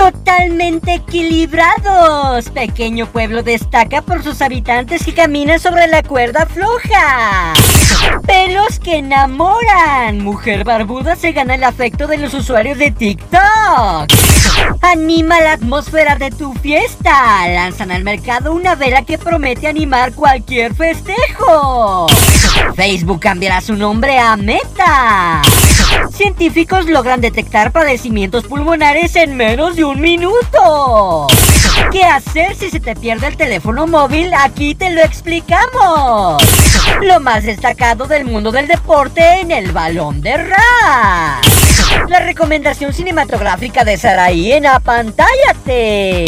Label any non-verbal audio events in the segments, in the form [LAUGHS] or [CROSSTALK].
Totalmente equilibrados. Pequeño pueblo destaca por sus habitantes que caminan sobre la cuerda floja. Pelos que enamoran. Mujer barbuda se gana el afecto de los usuarios de TikTok. Anima la atmósfera de tu fiesta. Lanzan al mercado una vela que promete animar cualquier festejo. Facebook cambiará su nombre a Meta. Científicos logran detectar padecimientos pulmonares en menos de un minuto. ¿Qué hacer si se te pierde el teléfono móvil? Aquí te lo explicamos. Lo más destacado del mundo del deporte en el balón de rap. La recomendación cinematográfica de Saraí en Apantállate.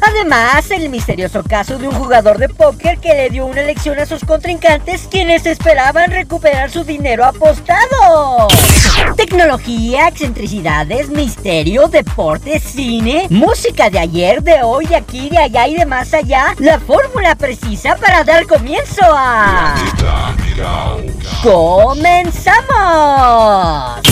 Además, el misterioso caso de un jugador de póker que le dio una lección a sus contrincantes quienes esperaban recuperar su dinero apostado. Tecnología, excentricidades, misterio, deporte, cine, música de ayer, de hoy, de aquí, de allá y de más allá. La fórmula precisa para dar comienzo a... ¡Comenzamos!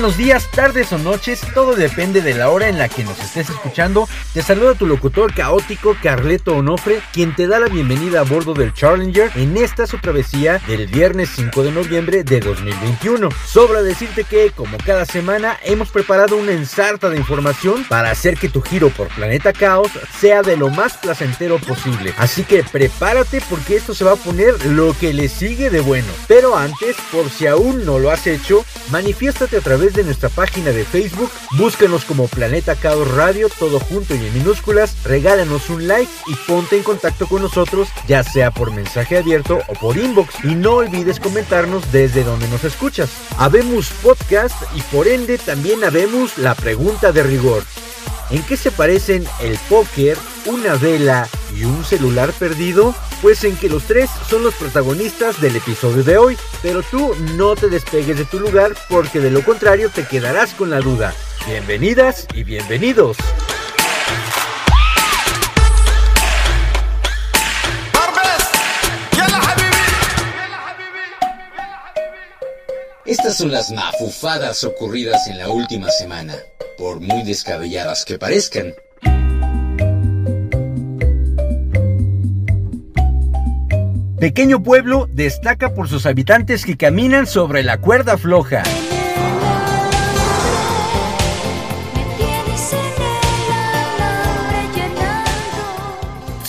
Buenos días, tardes o noches, todo depende de la hora en la que nos estés escuchando. Te saluda tu locutor caótico Carleto Onofre, quien te da la bienvenida a bordo del Challenger en esta su travesía del viernes 5 de noviembre de 2021. Sobra decirte que, como cada semana, hemos preparado una ensarta de información para hacer que tu giro por Planeta Caos sea de lo más placentero posible. Así que prepárate porque esto se va a poner lo que le sigue de bueno. Pero antes, por si aún no lo has hecho, manifiéstate a través de nuestra página de Facebook, búscanos como Planeta Caos Radio, todo junto y en minúsculas, regálanos un like y ponte en contacto con nosotros, ya sea por mensaje abierto o por inbox. Y no olvides comentarnos desde donde nos escuchas. Habemos podcast y por ende también habemos la pregunta de rigor. ¿En qué se parecen el póker, una vela y un celular perdido? Pues en que los tres son los protagonistas del episodio de hoy, pero tú no te despegues de tu lugar porque de lo contrario te quedarás con la duda. Bienvenidas y bienvenidos. Estas son las mafufadas ocurridas en la última semana, por muy descabelladas que parezcan. Pequeño pueblo destaca por sus habitantes que caminan sobre la cuerda floja.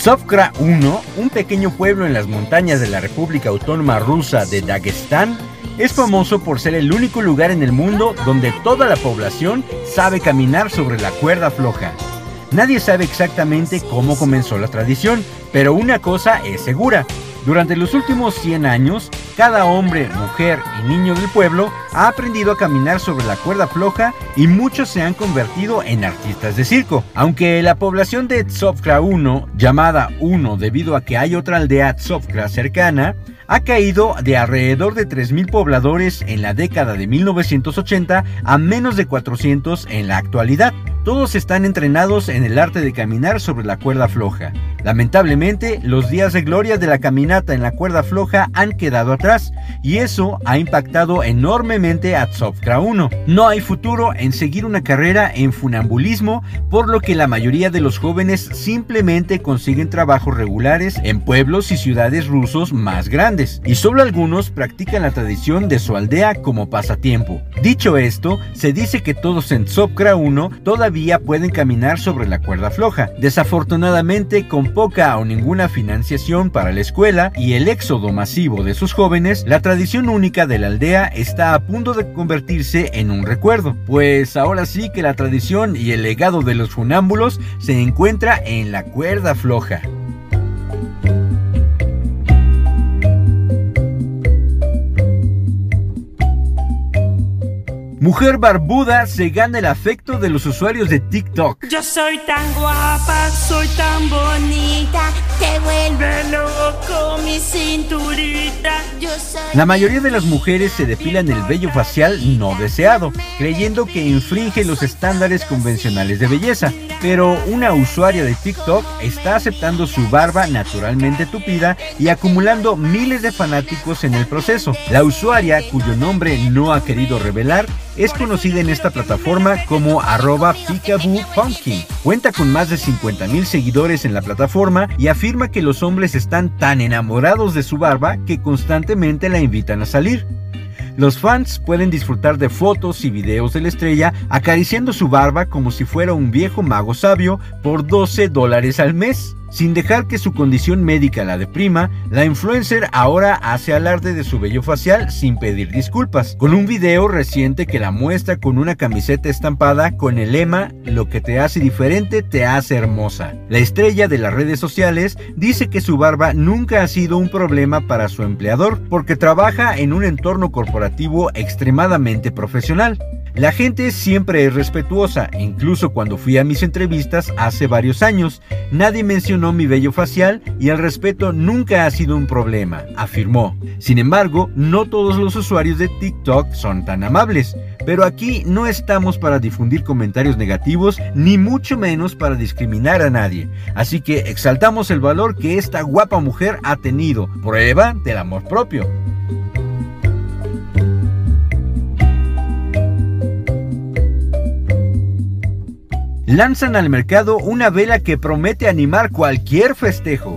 Sovkra 1, un pequeño pueblo en las montañas de la República Autónoma Rusa de Dagestán, es famoso por ser el único lugar en el mundo donde toda la población sabe caminar sobre la cuerda floja. Nadie sabe exactamente cómo comenzó la tradición, pero una cosa es segura. Durante los últimos 100 años, cada hombre, mujer y niño del pueblo ha aprendido a caminar sobre la cuerda floja y muchos se han convertido en artistas de circo. Aunque la población de Tsovkra 1, llamada 1 debido a que hay otra aldea Tsovkra cercana, ha caído de alrededor de 3.000 pobladores en la década de 1980 a menos de 400 en la actualidad. Todos están entrenados en el arte de caminar sobre la cuerda floja. Lamentablemente, los días de gloria de la caminata en la cuerda floja han quedado atrás y eso ha impactado enormemente a Tsovkra 1. No hay futuro en seguir una carrera en funambulismo, por lo que la mayoría de los jóvenes simplemente consiguen trabajos regulares en pueblos y ciudades rusos más grandes, y solo algunos practican la tradición de su aldea como pasatiempo. Dicho esto, se dice que todos en Tsovkra 1 todavía pueden caminar sobre la cuerda floja. Desafortunadamente, con poca o ninguna financiación para la escuela y el éxodo masivo de sus jóvenes, la tradición única de la aldea está a punto de convertirse en un recuerdo. Pues ahora sí que la tradición y el legado de los funámbulos se encuentra en la cuerda floja. Mujer barbuda se gana el afecto de los usuarios de TikTok. Yo soy tan guapa, soy tan bonita, te vuelve loco mi cinturita. Yo soy La mayoría de las mujeres se depilan el vello facial no deseado, creyendo que infringe los estándares convencionales de belleza. Pero una usuaria de TikTok está aceptando su barba naturalmente tupida y acumulando miles de fanáticos en el proceso. La usuaria, cuyo nombre no ha querido revelar, es conocida en esta plataforma como arroba Pumpkin. Cuenta con más de 50 mil seguidores en la plataforma y afirma que los hombres están tan enamorados de su barba que constantemente la invitan a salir. Los fans pueden disfrutar de fotos y videos de la estrella acariciando su barba como si fuera un viejo mago sabio por 12 dólares al mes. Sin dejar que su condición médica la deprima, la influencer ahora hace alarde de su vello facial sin pedir disculpas, con un video reciente que la muestra con una camiseta estampada con el lema Lo que te hace diferente te hace hermosa. La estrella de las redes sociales dice que su barba nunca ha sido un problema para su empleador porque trabaja en un entorno corporativo extremadamente profesional. La gente siempre es respetuosa, incluso cuando fui a mis entrevistas hace varios años, nadie mencionó mi vello facial y el respeto nunca ha sido un problema, afirmó. Sin embargo, no todos los usuarios de TikTok son tan amables, pero aquí no estamos para difundir comentarios negativos ni mucho menos para discriminar a nadie, así que exaltamos el valor que esta guapa mujer ha tenido, prueba del amor propio. Lanzan al mercado una vela que promete animar cualquier festejo.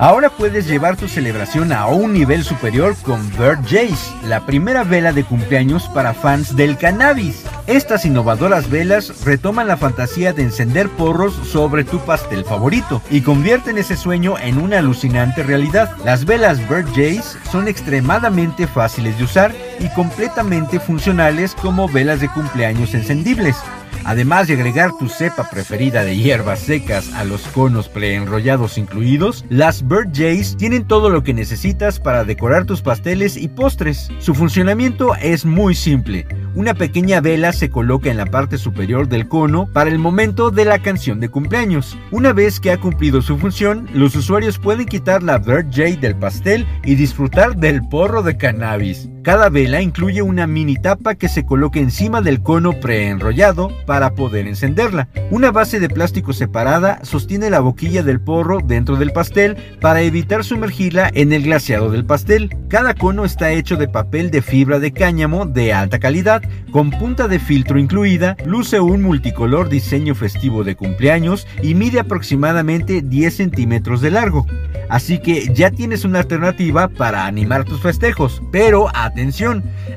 Ahora puedes llevar tu celebración a un nivel superior con Bird Jays, la primera vela de cumpleaños para fans del cannabis. Estas innovadoras velas retoman la fantasía de encender porros sobre tu pastel favorito y convierten ese sueño en una alucinante realidad. Las velas Bird Jays son extremadamente fáciles de usar y completamente funcionales como velas de cumpleaños encendibles. Además de agregar tu cepa preferida de hierbas secas a los conos preenrollados incluidos, las Bird Jays tienen todo lo que necesitas para decorar tus pasteles y postres. Su funcionamiento es muy simple. Una pequeña vela se coloca en la parte superior del cono para el momento de la canción de cumpleaños. Una vez que ha cumplido su función, los usuarios pueden quitar la Bird Jay del pastel y disfrutar del porro de cannabis. Cada vela incluye una mini tapa que se coloca encima del cono preenrollado para poder encenderla. Una base de plástico separada sostiene la boquilla del porro dentro del pastel para evitar sumergirla en el glaseado del pastel. Cada cono está hecho de papel de fibra de cáñamo de alta calidad, con punta de filtro incluida, luce un multicolor diseño festivo de cumpleaños y mide aproximadamente 10 centímetros de largo. Así que ya tienes una alternativa para animar tus festejos. Pero atención,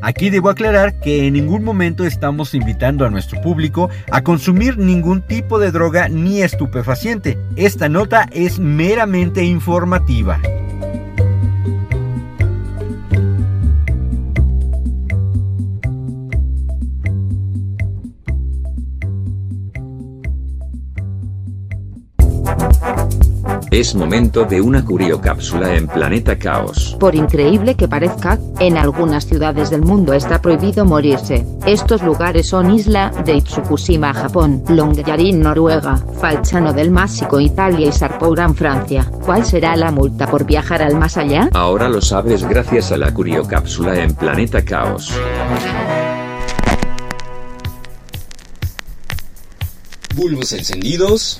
aquí debo aclarar que en ningún momento estamos invitando a nuestro público a consumir ningún tipo de droga ni estupefaciente. Esta nota es meramente informativa. Es momento de una curiocápsula en Planeta Caos. Por increíble que parezca, en algunas ciudades del mundo está prohibido morirse. Estos lugares son Isla de Itsukushima, Japón, Longyearbyen, Noruega, Falchano del Másico, Italia y Sarpouran, Francia. ¿Cuál será la multa por viajar al más allá? Ahora lo sabes gracias a la curiocápsula en Planeta Caos. Bulbos encendidos.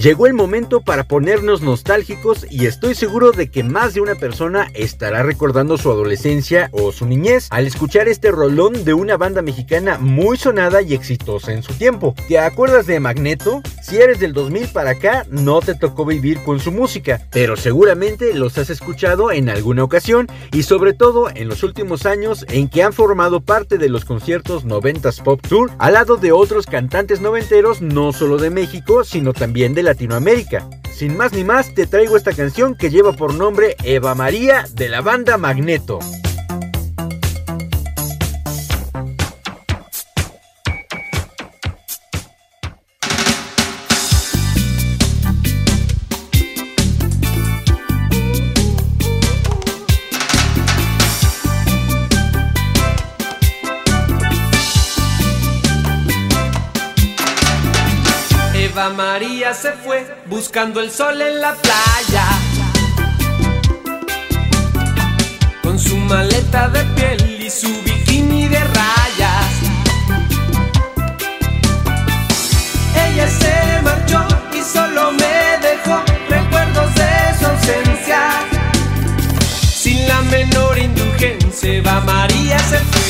Llegó el momento para ponernos nostálgicos y estoy seguro de que más de una persona estará recordando su adolescencia o su niñez al escuchar este rolón de una banda mexicana muy sonada y exitosa en su tiempo. ¿Te acuerdas de Magneto? Si eres del 2000 para acá, no te tocó vivir con su música, pero seguramente los has escuchado en alguna ocasión y sobre todo en los últimos años en que han formado parte de los conciertos 90s Pop Tour al lado de otros cantantes noventeros no solo de México, sino también de la Latinoamérica. Sin más ni más, te traigo esta canción que lleva por nombre Eva María de la banda Magneto. María se fue buscando el sol en la playa. Con su maleta de piel y su bikini de rayas. Ella se marchó y solo me dejó recuerdos de su ausencia. Sin la menor indulgencia, Eva María se fue.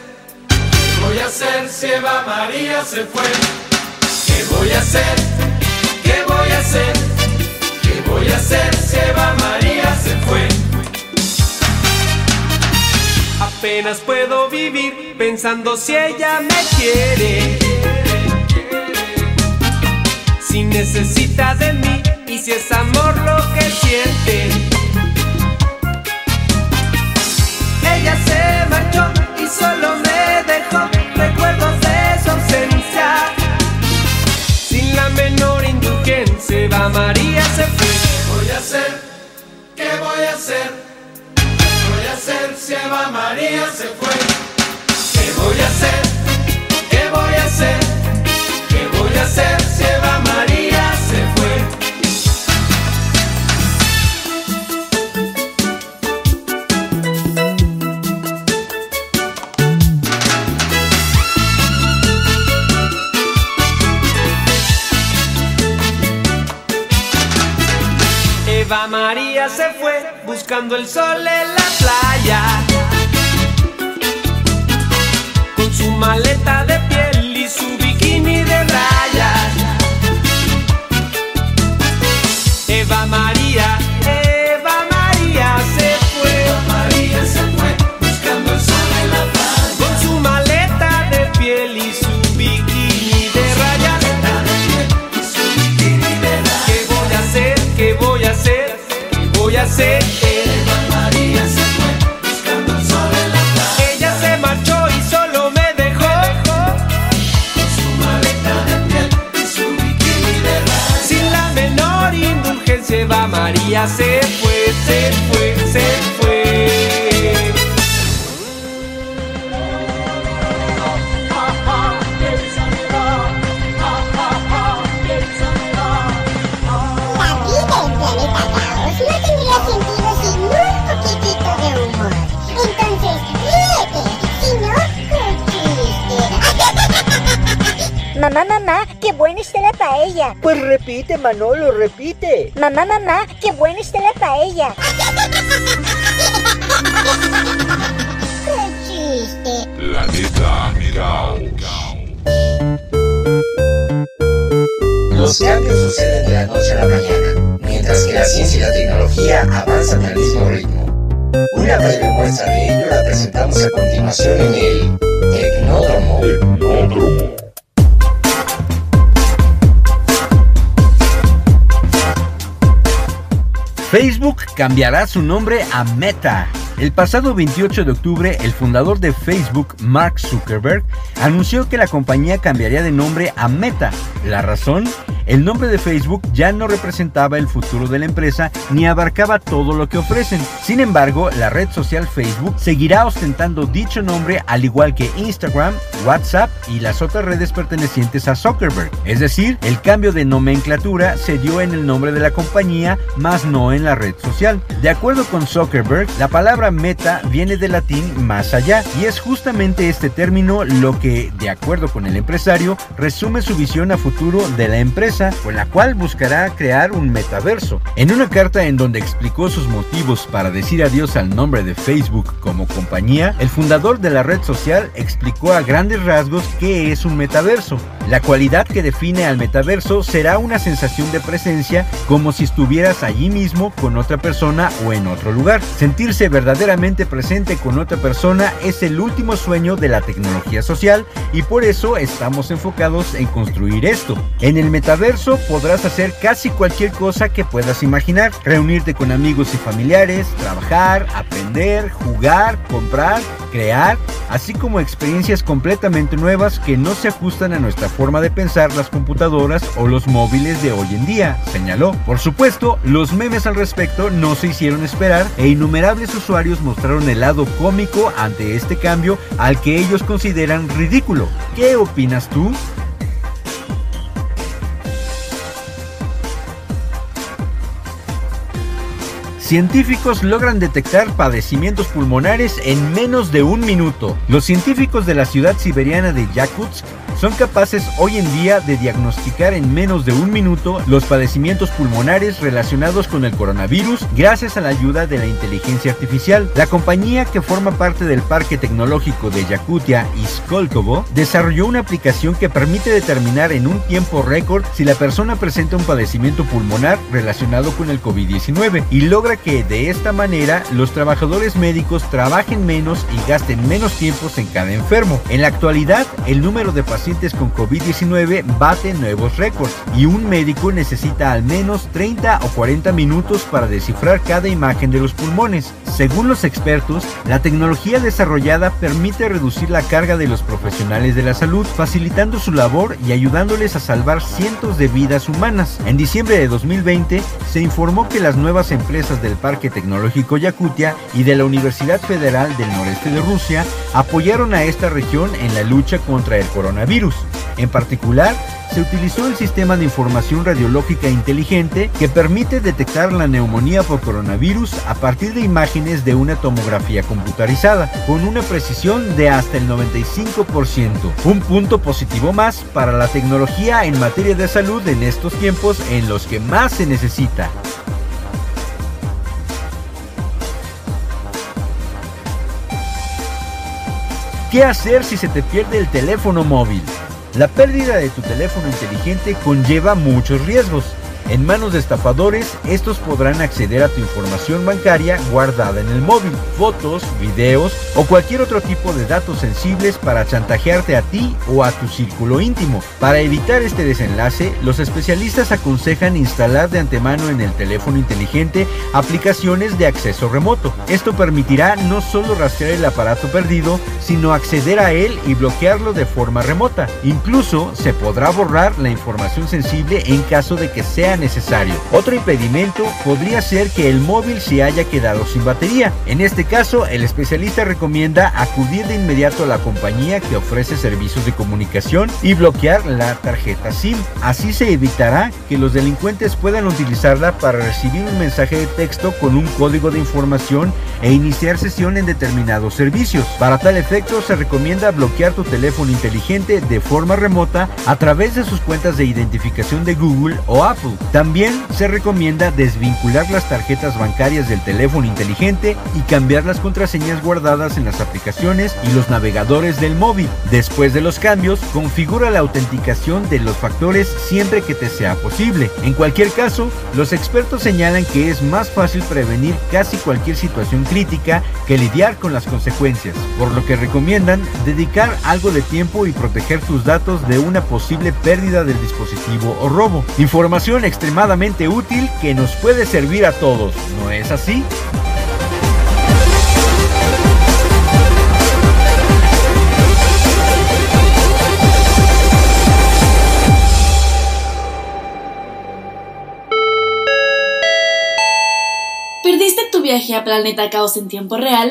Voy a hacer si Eva María se fue? ¿Qué voy a hacer? ¿Qué voy a hacer? ¿Qué voy a hacer si Eva María se fue? Apenas puedo vivir pensando si ella me quiere. Si necesita de mí y si es amor lo que siente. Ella se marchó y solo me recuerdos de su Sin la menor indulgencia, va María se fue. ¿Qué voy a hacer? ¿Qué voy a hacer? ¿Qué voy a hacer si Eva María se fue? ¿Qué voy a hacer? ¿Qué voy a hacer? Se fue buscando el sol en la playa. Con su maleta María Mamá, mamá, qué buena está la paella. Pues repite, Manolo, repite. Mamá, mamá, qué buena está la paella. ¡Qué chiste! Planeta. Los cambios suceden de la noche a la mañana, mientras que la ciencia y la tecnología avanzan al mismo ritmo. Una breve muestra de ello la presentamos a continuación en el Tecnódromo. Tecnódromo. Facebook cambiará su nombre a Meta. El pasado 28 de octubre, el fundador de Facebook, Mark Zuckerberg, anunció que la compañía cambiaría de nombre a Meta. La razón, el nombre de Facebook ya no representaba el futuro de la empresa ni abarcaba todo lo que ofrecen. Sin embargo, la red social Facebook seguirá ostentando dicho nombre al igual que Instagram, WhatsApp y las otras redes pertenecientes a Zuckerberg. Es decir, el cambio de nomenclatura se dio en el nombre de la compañía, más no en la red social. De acuerdo con Zuckerberg, la palabra meta viene del latín más allá y es justamente este término lo que, de acuerdo con el empresario, resume su visión a futuro de la empresa, con la cual buscará crear un metaverso. En una carta en donde explicó sus motivos para decir adiós al nombre de Facebook como compañía, el fundador de la red social explicó a grandes rasgos qué es un metaverso. La cualidad que define al metaverso será una sensación de presencia como si estuvieras allí mismo con otra persona o en otro lugar. Sentirse verdaderamente presente con otra persona es el último sueño de la tecnología social y por eso estamos enfocados en construir esto. En el metaverso podrás hacer casi cualquier cosa que puedas imaginar, reunirte con amigos y familiares, trabajar, aprender, jugar, comprar, crear, así como experiencias completamente nuevas que no se ajustan a nuestra forma de pensar las computadoras o los móviles de hoy en día, señaló. Por supuesto, los memes al respecto no se hicieron esperar e innumerables usuarios mostraron el lado cómico ante este cambio al que ellos consideran ridículo. ¿Qué opinas tú? Científicos logran detectar padecimientos pulmonares en menos de un minuto. Los científicos de la ciudad siberiana de Yakutsk son capaces hoy en día de diagnosticar en menos de un minuto los padecimientos pulmonares relacionados con el coronavirus gracias a la ayuda de la inteligencia artificial. La compañía que forma parte del Parque Tecnológico de Yakutia y Skolkovo desarrolló una aplicación que permite determinar en un tiempo récord si la persona presenta un padecimiento pulmonar relacionado con el COVID-19 y logra que de esta manera los trabajadores médicos trabajen menos y gasten menos tiempos en cada enfermo. En la actualidad, el número de pacientes con COVID-19 bate nuevos récords y un médico necesita al menos 30 o 40 minutos para descifrar cada imagen de los pulmones. Según los expertos, la tecnología desarrollada permite reducir la carga de los profesionales de la salud, facilitando su labor y ayudándoles a salvar cientos de vidas humanas. En diciembre de 2020 se informó que las nuevas empresas del Parque Tecnológico Yakutia y de la Universidad Federal del Noreste de Rusia apoyaron a esta región en la lucha contra el coronavirus. En particular, se utilizó el sistema de información radiológica inteligente que permite detectar la neumonía por coronavirus a partir de imágenes de una tomografía computarizada, con una precisión de hasta el 95%. Un punto positivo más para la tecnología en materia de salud en estos tiempos en los que más se necesita. ¿Qué hacer si se te pierde el teléfono móvil? La pérdida de tu teléfono inteligente conlleva muchos riesgos. En manos de estafadores, estos podrán acceder a tu información bancaria guardada en el móvil, fotos, videos o cualquier otro tipo de datos sensibles para chantajearte a ti o a tu círculo íntimo. Para evitar este desenlace, los especialistas aconsejan instalar de antemano en el teléfono inteligente aplicaciones de acceso remoto. Esto permitirá no solo rastrear el aparato perdido, sino acceder a él y bloquearlo de forma remota. Incluso se podrá borrar la información sensible en caso de que sea necesario. Otro impedimento podría ser que el móvil se haya quedado sin batería. En este caso, el especialista recomienda acudir de inmediato a la compañía que ofrece servicios de comunicación y bloquear la tarjeta SIM. Así se evitará que los delincuentes puedan utilizarla para recibir un mensaje de texto con un código de información e iniciar sesión en determinados servicios. Para tal efecto, se recomienda bloquear tu teléfono inteligente de forma remota a través de sus cuentas de identificación de Google o Apple. También se recomienda desvincular las tarjetas bancarias del teléfono inteligente y cambiar las contraseñas guardadas en las aplicaciones y los navegadores del móvil. Después de los cambios, configura la autenticación de los factores siempre que te sea posible. En cualquier caso, los expertos señalan que es más fácil prevenir casi cualquier situación crítica que lidiar con las consecuencias, por lo que recomiendan dedicar algo de tiempo y proteger tus datos de una posible pérdida del dispositivo o robo. Información extremadamente útil que nos puede servir a todos, ¿no es así? ¿Perdiste tu viaje a Planeta Caos en tiempo real?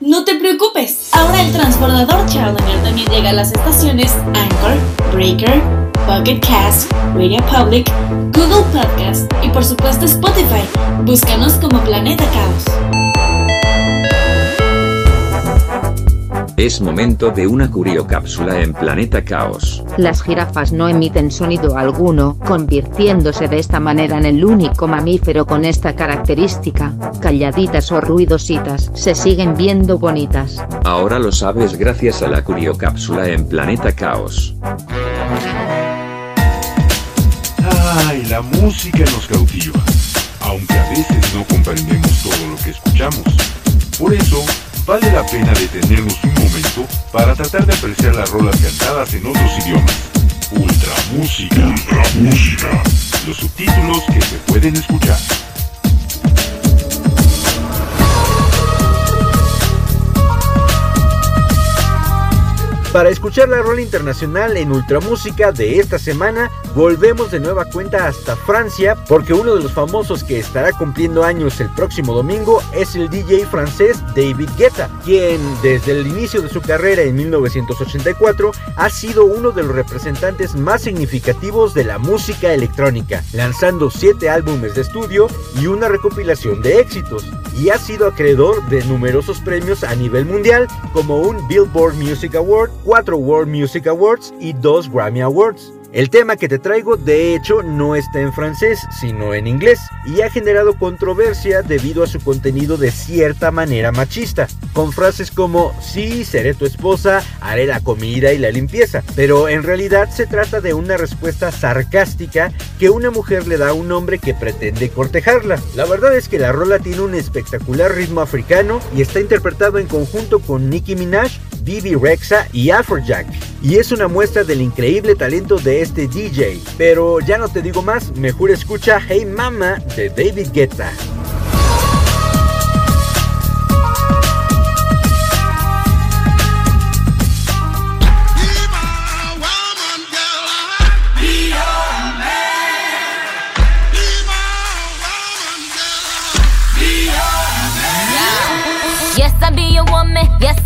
No te preocupes, ahora el transbordador Challenger también llega a las estaciones Anchor, Breaker, Pocket Cast, Radio Public, Google Podcast y por supuesto Spotify. Búscanos como Planeta Caos. Es momento de una curiocápsula en Planeta Caos. Las jirafas no emiten sonido alguno, convirtiéndose de esta manera en el único mamífero con esta característica. Calladitas o ruidositas, se siguen viendo bonitas. Ahora lo sabes gracias a la curiocápsula en Planeta Caos. La música nos cautiva, aunque a veces no comprendemos todo lo que escuchamos. Por eso, vale la pena detenernos un momento para tratar de apreciar las rolas cantadas en otros idiomas. Ultra música. Ultra música. Los subtítulos que se pueden escuchar. Para escuchar la rola internacional en Ultramúsica de esta semana, volvemos de nueva cuenta hasta Francia, porque uno de los famosos que estará cumpliendo años el próximo domingo es el DJ francés David Guetta, quien desde el inicio de su carrera en 1984 ha sido uno de los representantes más significativos de la música electrónica, lanzando 7 álbumes de estudio y una recopilación de éxitos, y ha sido acreedor de numerosos premios a nivel mundial, como un Billboard Music Award, 4 World Music Awards y 2 Grammy Awards. El tema que te traigo de hecho no está en francés, sino en inglés, y ha generado controversia debido a su contenido de cierta manera machista, con frases como sí, seré tu esposa, haré la comida y la limpieza, pero en realidad se trata de una respuesta sarcástica que una mujer le da a un hombre que pretende cortejarla. La verdad es que la rola tiene un espectacular ritmo africano y está interpretado en conjunto con Nicki Minaj, Bibi Rexa y Afrojack. Y es una muestra del increíble talento de este DJ. Pero ya no te digo más, mejor escucha Hey Mama de David Guetta.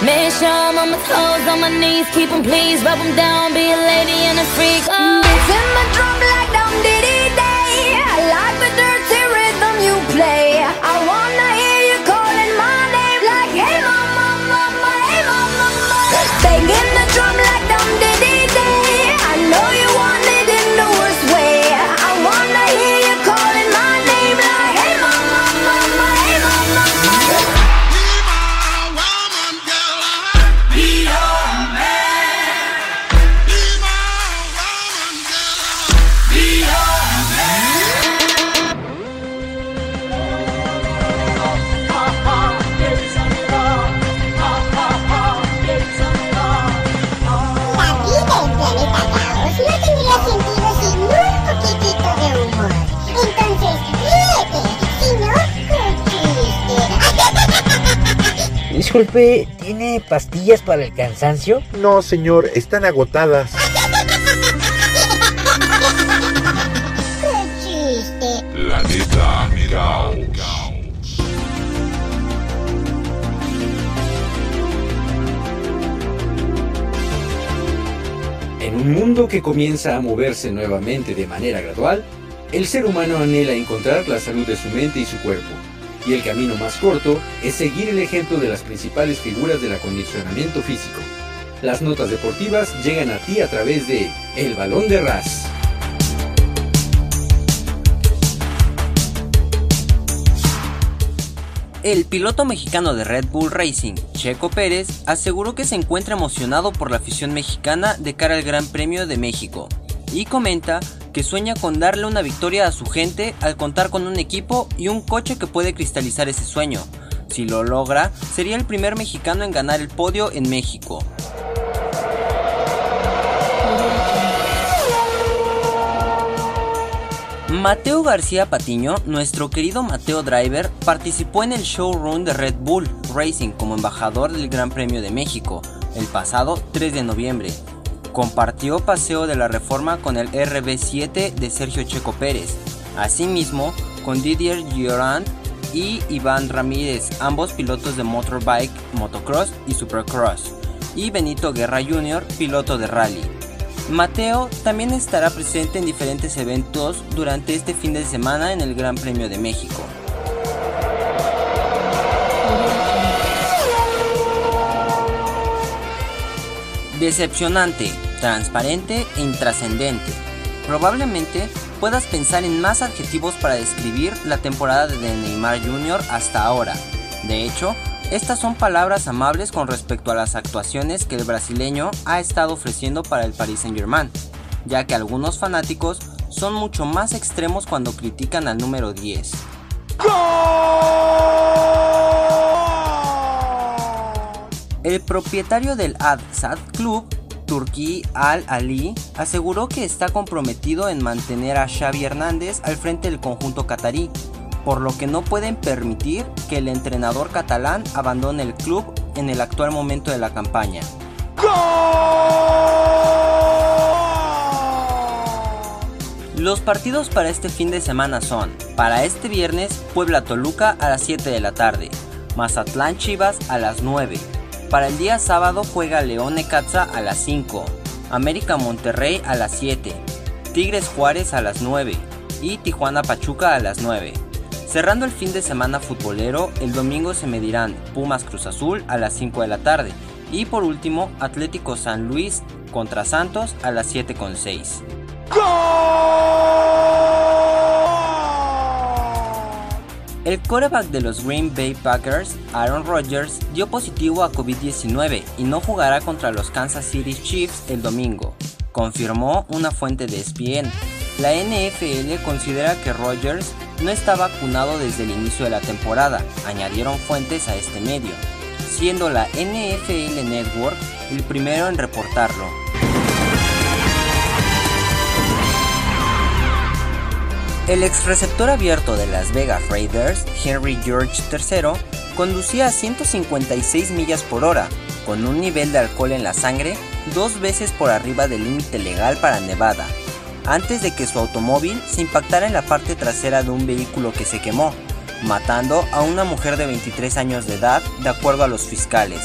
Make sure I'm on my toes, on my knees, keep him please, rub him down, be a lady and a freak. Oh. Beating the drum Disculpe, ¿tiene pastillas para el cansancio? No, señor, están agotadas. Qué chiste. Planeta Caos. En un mundo que comienza a moverse nuevamente de manera gradual, el ser humano anhela encontrar la salud de su mente y su cuerpo. Y el camino más corto es seguir el ejemplo de las principales figuras del acondicionamiento físico. Las notas deportivas llegan a ti a través de El Balón de Ras. El piloto mexicano de Red Bull Racing, Checo Pérez, aseguró que se encuentra emocionado por la afición mexicana de cara al Gran Premio de México y comenta que sueña con darle una victoria a su gente al contar con un equipo y un coche que puede cristalizar ese sueño. Si lo logra, sería el primer mexicano en ganar el podio en México. Mateo García Patiño, nuestro querido Mateo Driver, participó en el showroom de Red Bull Racing como embajador del Gran Premio de México el pasado 3 de noviembre. Compartió paseo de la reforma con el RB7 de Sergio Checo Pérez, asimismo con Didier Giorand y Iván Ramírez, ambos pilotos de motorbike, motocross y supercross, y Benito Guerra Jr., piloto de rally. Mateo también estará presente en diferentes eventos durante este fin de semana en el Gran Premio de México. Decepcionante, transparente e intrascendente. Probablemente puedas pensar en más adjetivos para describir la temporada de Neymar Jr. hasta ahora. De hecho, estas son palabras amables con respecto a las actuaciones que el brasileño ha estado ofreciendo para el Paris Saint-Germain, ya que algunos fanáticos son mucho más extremos cuando critican al número 10. El propietario del Ad Sad Club, Turki Al Ali, aseguró que está comprometido en mantener a Xavi Hernández al frente del conjunto catarí, por lo que no pueden permitir que el entrenador catalán abandone el club en el actual momento de la campaña. Los partidos para este fin de semana son, para este viernes, Puebla Toluca a las 7 de la tarde, Mazatlán Chivas a las 9. Para el día sábado juega León Necaxa a las 5, América Monterrey a las 7, Tigres Juárez a las 9 y Tijuana Pachuca a las 9. Cerrando el fin de semana futbolero, el domingo se medirán Pumas Cruz Azul a las 5 de la tarde y por último Atlético San Luis contra Santos a las 7.6. El quarterback de los Green Bay Packers, Aaron Rodgers, dio positivo a COVID-19 y no jugará contra los Kansas City Chiefs el domingo, confirmó una fuente de ESPN. La NFL considera que Rodgers no está vacunado desde el inicio de la temporada, añadieron fuentes a este medio, siendo la NFL Network el primero en reportarlo. El ex receptor abierto de Las Vegas Raiders, Henry George III, conducía a 156 millas por hora, con un nivel de alcohol en la sangre dos veces por arriba del límite legal para Nevada, antes de que su automóvil se impactara en la parte trasera de un vehículo que se quemó, matando a una mujer de 23 años de edad, de acuerdo a los fiscales.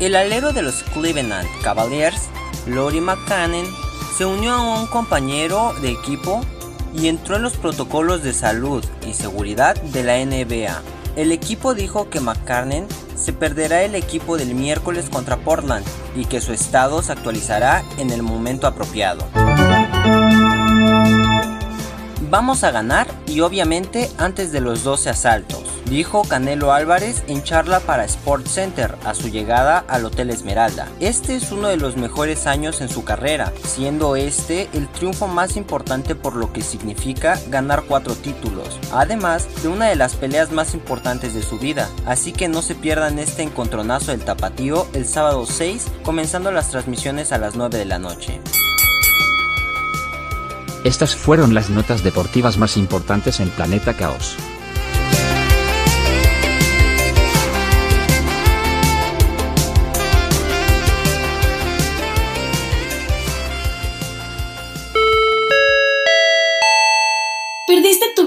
El alero de los Cleveland Cavaliers, Lori McCannon, se unió a un compañero de equipo y entró en los protocolos de salud y seguridad de la NBA. El equipo dijo que McCarnan se perderá el equipo del miércoles contra Portland y que su estado se actualizará en el momento apropiado. Vamos a ganar y obviamente antes de los 12 asaltos, dijo Canelo Álvarez en charla para Sports Center a su llegada al Hotel Esmeralda. Este es uno de los mejores años en su carrera, siendo este el triunfo más importante por lo que significa ganar cuatro títulos, además de una de las peleas más importantes de su vida. Así que no se pierdan este encontronazo del tapatío el sábado 6, comenzando las transmisiones a las 9 de la noche. Estas fueron las notas deportivas más importantes en Planeta Caos.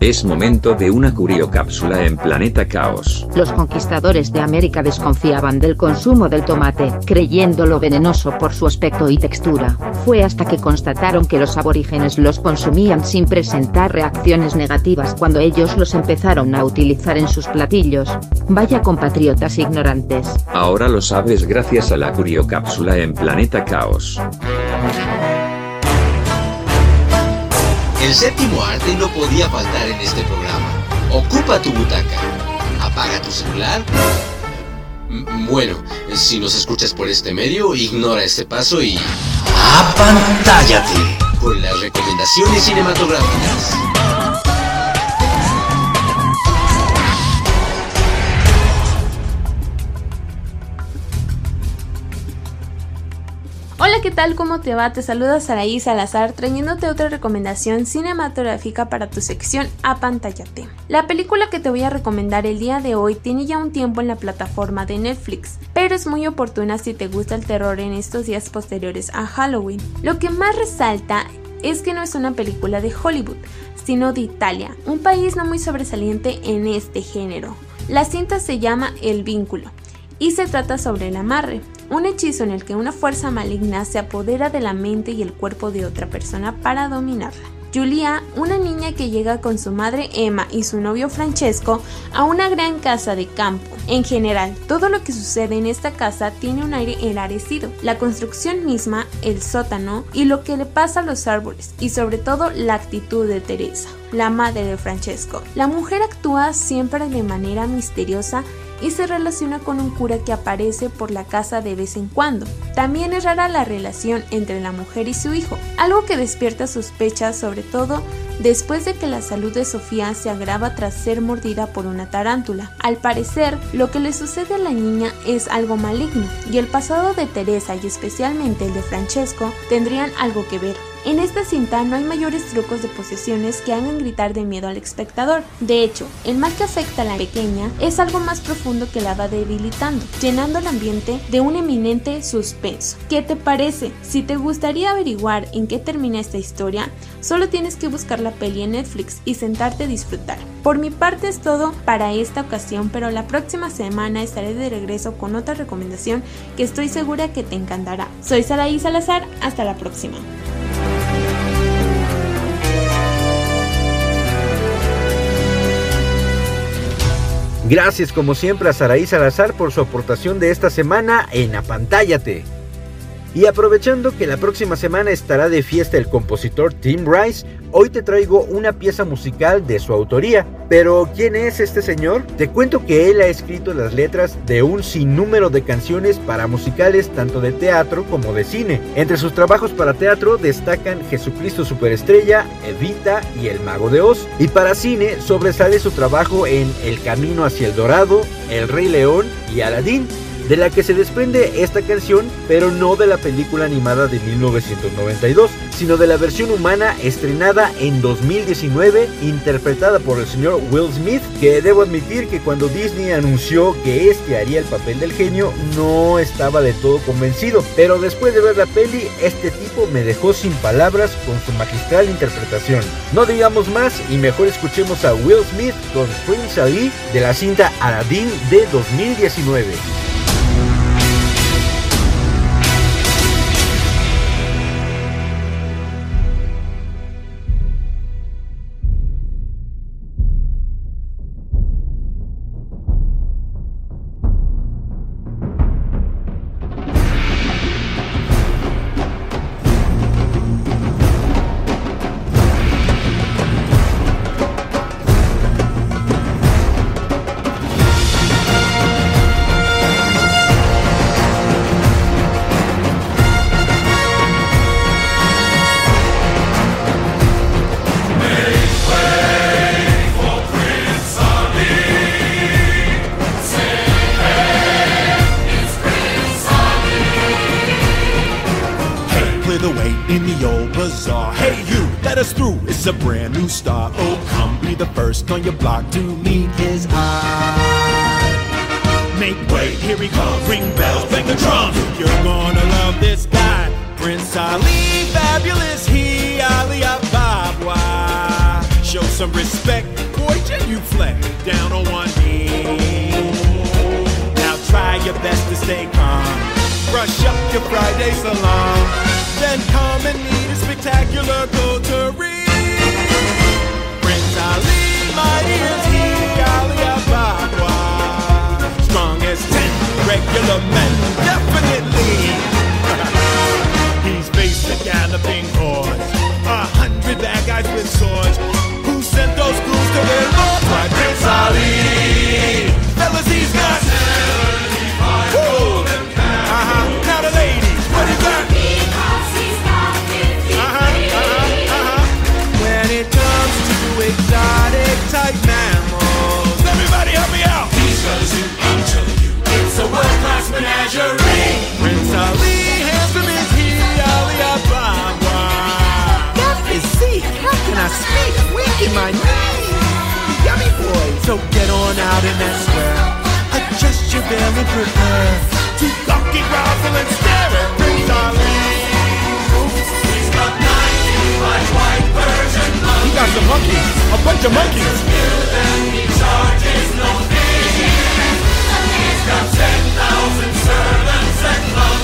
Es momento de una curiocápsula en Planeta Caos. Los conquistadores de América desconfiaban del consumo del tomate, creyéndolo venenoso por su aspecto y textura. Fue hasta que constataron que los aborígenes los consumían sin presentar reacciones negativas cuando ellos los empezaron a utilizar en sus platillos. Vaya compatriotas ignorantes. Ahora lo sabes gracias a la curiocápsula en Planeta Caos. El séptimo arte no podía faltar en este programa. Ocupa tu butaca. Apaga tu celular. M- Bueno, si nos escuchas por este medio, ignora este paso y... ¡Apantállate! Con las recomendaciones cinematográficas. ¿Qué tal? ¿Cómo te va? Te saluda Saraí Salazar trayéndote otra recomendación cinematográfica para tu sección Apantállate. La película que te voy a recomendar el día de hoy tiene ya un tiempo en la plataforma de Netflix, pero es muy oportuna si te gusta el terror en estos días posteriores a Halloween. Lo que más resalta es que no es una película de Hollywood, sino de Italia, un país no muy sobresaliente en este género. La cinta se llama El vínculo y se trata sobre el amarre, un hechizo en el que una fuerza maligna se apodera de la mente y el cuerpo de otra persona para dominarla. Julia, una niña que llega con su madre Emma y su novio Francesco a una gran casa de campo. En general, todo lo que sucede en esta casa tiene un aire enrarecido. La construcción misma, el sótano y lo que le pasa a los árboles y sobre todo la actitud de Teresa, la madre de Francesco. La mujer actúa siempre de manera misteriosa y se relaciona con un cura que aparece por la casa de vez en cuando. También es rara la relación entre la mujer y su hijo, algo que despierta sospechas sobre todo después de que la salud de Sofía se agrava tras ser mordida por una tarántula. Al parecer, lo que le sucede a la niña es algo maligno, y el pasado de Teresa y especialmente el de Francesco tendrían algo que ver. En esta cinta no hay mayores trucos de posesiones que hagan gritar de miedo al espectador. De hecho, el mal que afecta a la pequeña es algo más profundo que la va debilitando, llenando el ambiente de un eminente suspenso. ¿Qué te parece? Si te gustaría averiguar en qué termina esta historia, solo tienes que buscar la peli en Netflix y sentarte a disfrutar. Por mi parte es todo para esta ocasión, pero la próxima semana estaré de regreso con otra recomendación que estoy segura que te encantará. Soy Saraí Salazar, hasta la próxima. Gracias como siempre a Saraí Salazar por su aportación de esta semana en Apantállate. Y aprovechando que la próxima semana estará de fiesta el compositor Tim Rice, hoy te traigo una pieza musical de su autoría. Pero, ¿quién es este señor? Te cuento que él ha escrito las letras de un sinnúmero de canciones para musicales tanto de teatro como de cine. Entre sus trabajos para teatro destacan Jesucristo Superestrella, Evita y El Mago de Oz. Y para cine sobresale su trabajo en El Camino hacia el Dorado, El Rey León y Aladdin de la que se desprende esta canción, pero no de la película animada de 1992, sino de la versión humana estrenada en 2019, interpretada por el señor Will Smith, que debo admitir que cuando Disney anunció que este haría el papel del genio, no estaba de todo convencido, pero después de ver la peli, este tipo me dejó sin palabras con su magistral interpretación. No digamos más y mejor escuchemos a Will Smith con Prince Ali de la cinta Aladdin de 2019. New star. Oh, come be the first on your block to meet his eye. Make way, here he comes. Ring bells, bang the drums. You're gonna love this guy. Prince Ali, fabulous he, Ali Ababa. Show some respect, boy, genuflect down on one knee. Now try your best to stay calm. Brush up your Friday salon. Then come and meet a spectacular coterie. He. Strong as ten regular men, definitely. He's galloping horse. A hundred bad guys with swords. Who sent those clues to their? My. Fellas, he's got. World-class. Prince Ali, handsome is he, Ali Ababa. Is see, how can I speak? Weak in my knees. Yummy boy. So get on out in that square. Adjust your veil and prepare to cocky grovel and stare at Prince Ali. He's got 95 white Persian monkeys. He got some monkeys, a bunch of monkeys. He charges no 10,000 servants and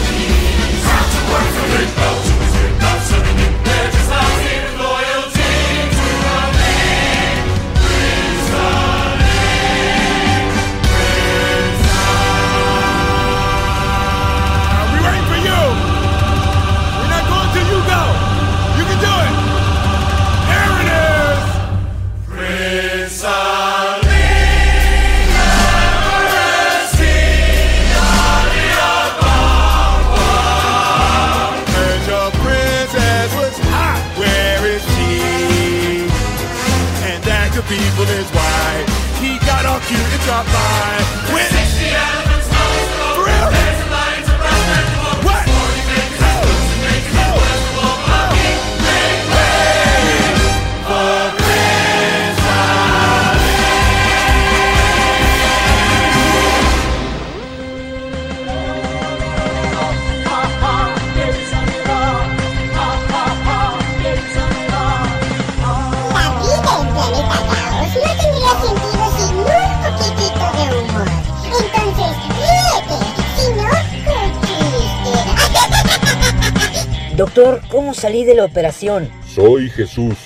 salí de la operación? Soy Jesús.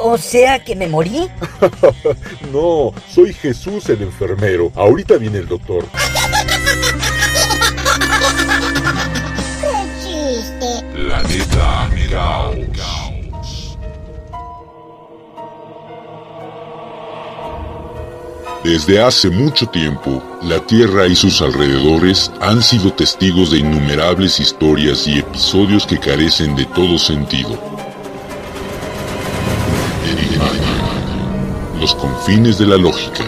O sea que me morí. [LAUGHS] no, soy Jesús el enfermero. Ahorita viene el doctor. Qué chiste. Planeta Caos. Desde hace mucho tiempo, la Tierra y sus alrededores han sido testigos de innumerables historias y episodios que carecen de todo sentido. Los confines de la lógica.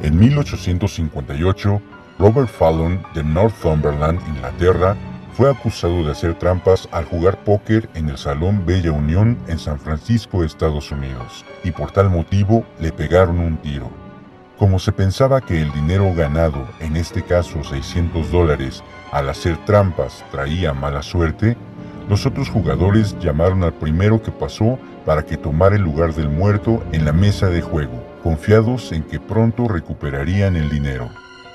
En 1858, Robert Fallon de Northumberland, Inglaterra, fue acusado de hacer trampas al jugar póker en el Salón Bella Unión en San Francisco, Estados Unidos, y por tal motivo le pegaron un tiro. Como se pensaba que el dinero ganado, en este caso 600 dólares, al hacer trampas traía mala suerte, los otros jugadores llamaron al primero que pasó para que tomara el lugar del muerto en la mesa de juego, confiados en que pronto recuperarían el dinero.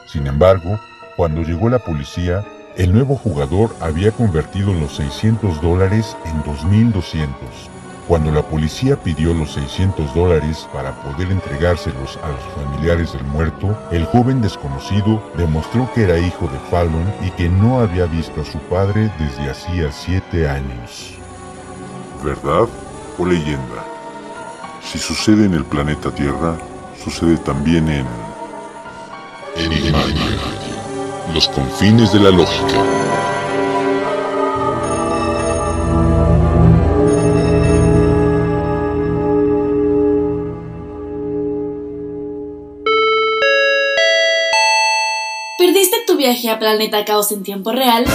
Sin embargo, cuando llegó la policía, el nuevo jugador había convertido los 600 dólares en 2.200. Cuando la policía pidió los 600 dólares para poder entregárselos a los familiares del muerto, el joven desconocido demostró que era hijo de Fallon y que no había visto a su padre desde hacía siete años. ¿Verdad o leyenda? Si sucede en el planeta Tierra, sucede también en... Enigmática. Los confines de la lógica. ¿Perdiste tu viaje a Planeta Caos en tiempo real?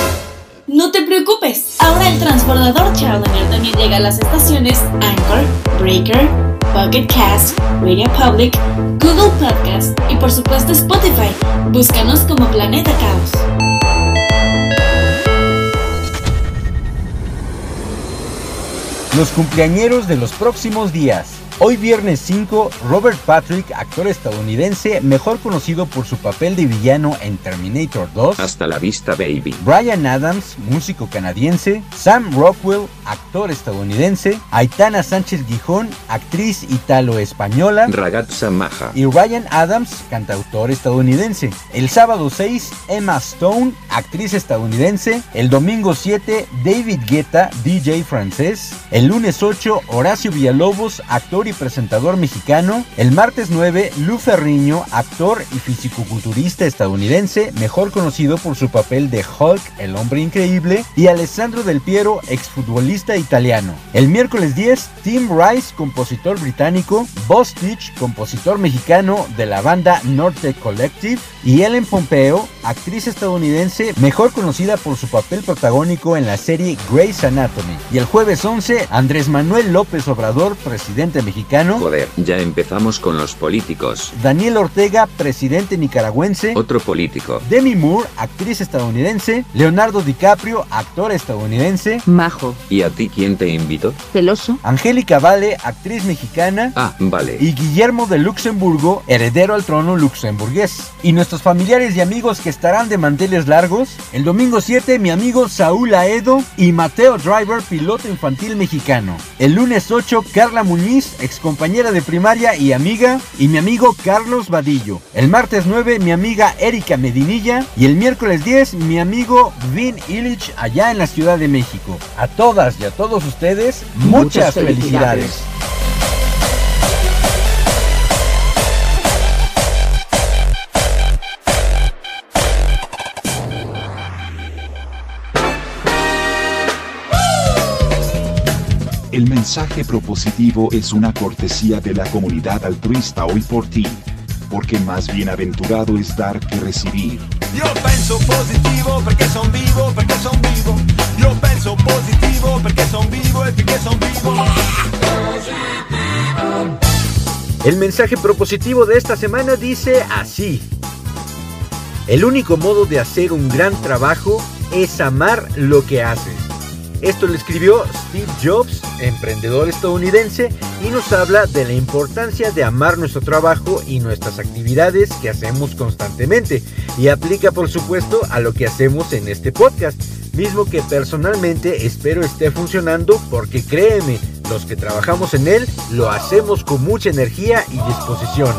No te preocupes, ahora el transbordador Challenger también llega a las estaciones Anchor, Breaker, Pocket Cast, Radio Public, Google Podcast y por supuesto Spotify. Búscanos como Planeta Caos. Los cumpleañeros de los próximos días. Hoy viernes 5, Robert Patrick, actor estadounidense, mejor conocido por su papel de villano en Terminator 2. Hasta la vista, baby. Brian Adams, músico canadiense. Sam Rockwell, actor estadounidense. Aitana Sánchez Gijón, actriz italo-española. Ragazza Maja. Y Ryan Adams, cantautor estadounidense. El sábado 6, Emma Stone, actriz estadounidense. El domingo 7, David Guetta, DJ francés. El lunes 8, Horacio Villalobos, actor y presentador mexicano. El martes 9, Lu Ferriño, actor y fisicoculturista estadounidense, mejor conocido por su papel de Hulk, el hombre increíble. Y Alessandro Del Piero, exfutbolista italiano. El miércoles 10, Tim Rice, compositor británico. Boss Stitch, compositor mexicano de la banda Norte Collective. Y Ellen Pompeo, actriz estadounidense, mejor conocida por su papel protagónico en la serie Grey's Anatomy. Y el jueves 11, Andrés Manuel López Obrador, presidente mexicano. Joder, ya empezamos con los políticos. Daniel Ortega, presidente nicaragüense. Otro político. Demi Moore, actriz estadounidense. Leonardo DiCaprio, actor estadounidense. Majo. ¿Y a ti quién te invitó? Celoso. Angélica Vale, actriz mexicana. Ah, vale. Y Guillermo de Luxemburgo, heredero al trono luxemburgués. Y nuestros familiares y amigos que estarán de manteles largos. El domingo 7, mi amigo Saúl Aedo y Mateo Driver, piloto infantil mexicano. El lunes 8, Carla Muñiz, excompañera de primaria y amiga. Y mi amigo Carlos Vadillo. El martes 9, mi amiga Erika Medinilla. Y el miércoles 10, mi amigo Vin Illich, allá en la Ciudad de México. A todas y a todos ustedes, muchas, Muchas felicidades. felicidades. El mensaje propositivo es una cortesía de la comunidad altruista hoy por ti. Porque más bienaventurado es dar que recibir. Io penso positivo perché son vivo, perché son vivo. Io penso positivo perché son vivo e perché son vivo. El mensaje propositivo de esta semana dice así. El único modo de hacer un gran trabajo es amar lo que haces. Esto lo escribió Steve Jobs, emprendedor estadounidense, y nos habla de la importancia de amar nuestro trabajo y nuestras actividades que hacemos constantemente. Y aplica por supuesto a lo que hacemos en este podcast, mismo que personalmente espero esté funcionando porque créeme, los que trabajamos en él lo hacemos con mucha energía y disposición.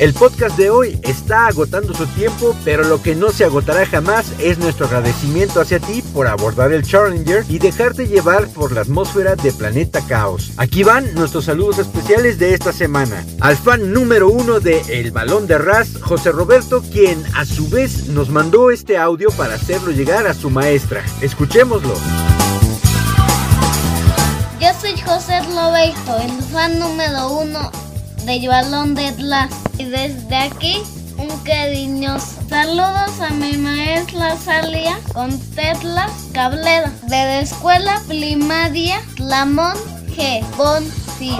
El podcast de hoy está agotando su tiempo, pero lo que no se agotará jamás es nuestro agradecimiento hacia ti por abordar el Challenger y dejarte llevar por la atmósfera de Planeta Caos. Aquí van nuestros saludos especiales de esta semana. Al fan número uno de El Balón de Ras, José Roberto, quien a su vez nos mandó este audio para hacerlo llegar a su maestra. Escuchémoslo. Yo soy José Roberto, el fan número uno de Balón de Atlas. Y desde aquí, un cariñoso saludos a mi maestra Salia con Tetlas Cablera de la escuela primaria Lamón G. Bonfil.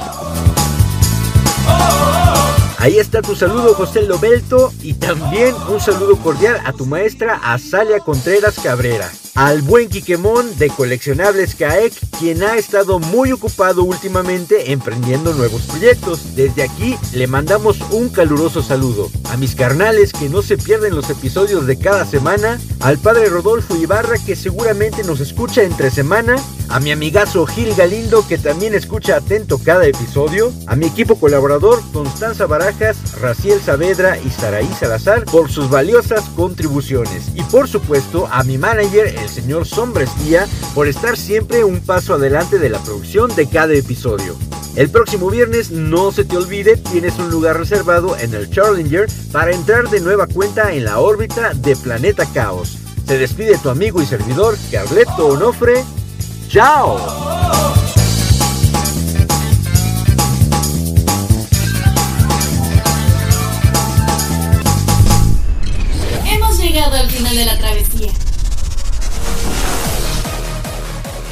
Ahí está tu saludo José Lobelto y también un saludo cordial a tu maestra Azalia Contreras Cabrera. Al buen Quiquemón de Coleccionables CAEC, quien ha estado muy ocupado últimamente emprendiendo nuevos proyectos. Desde aquí le mandamos un caluroso saludo. A mis carnales que no se pierden los episodios de cada semana. Al padre Rodolfo Ibarra que seguramente nos escucha entre semana. A mi amigazo Gil Galindo que también escucha atento cada episodio. A mi equipo colaborador Constanza Barajas, Raciel Saavedra y Saraí Salazar por sus valiosas contribuciones. Y por supuesto a mi manager el señor Sombrestía por estar siempre un paso adelante de la producción de cada episodio. El próximo viernes, no se te olvide, tienes un lugar reservado en el Challenger para entrar de nueva cuenta en la órbita de Planeta Caos. Se despide tu amigo y servidor Carleto Onofre. ¡Chao! Hemos llegado al final de la travesía.